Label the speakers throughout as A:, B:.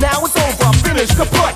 A: now it's over, I'm finished, kaput.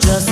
A: just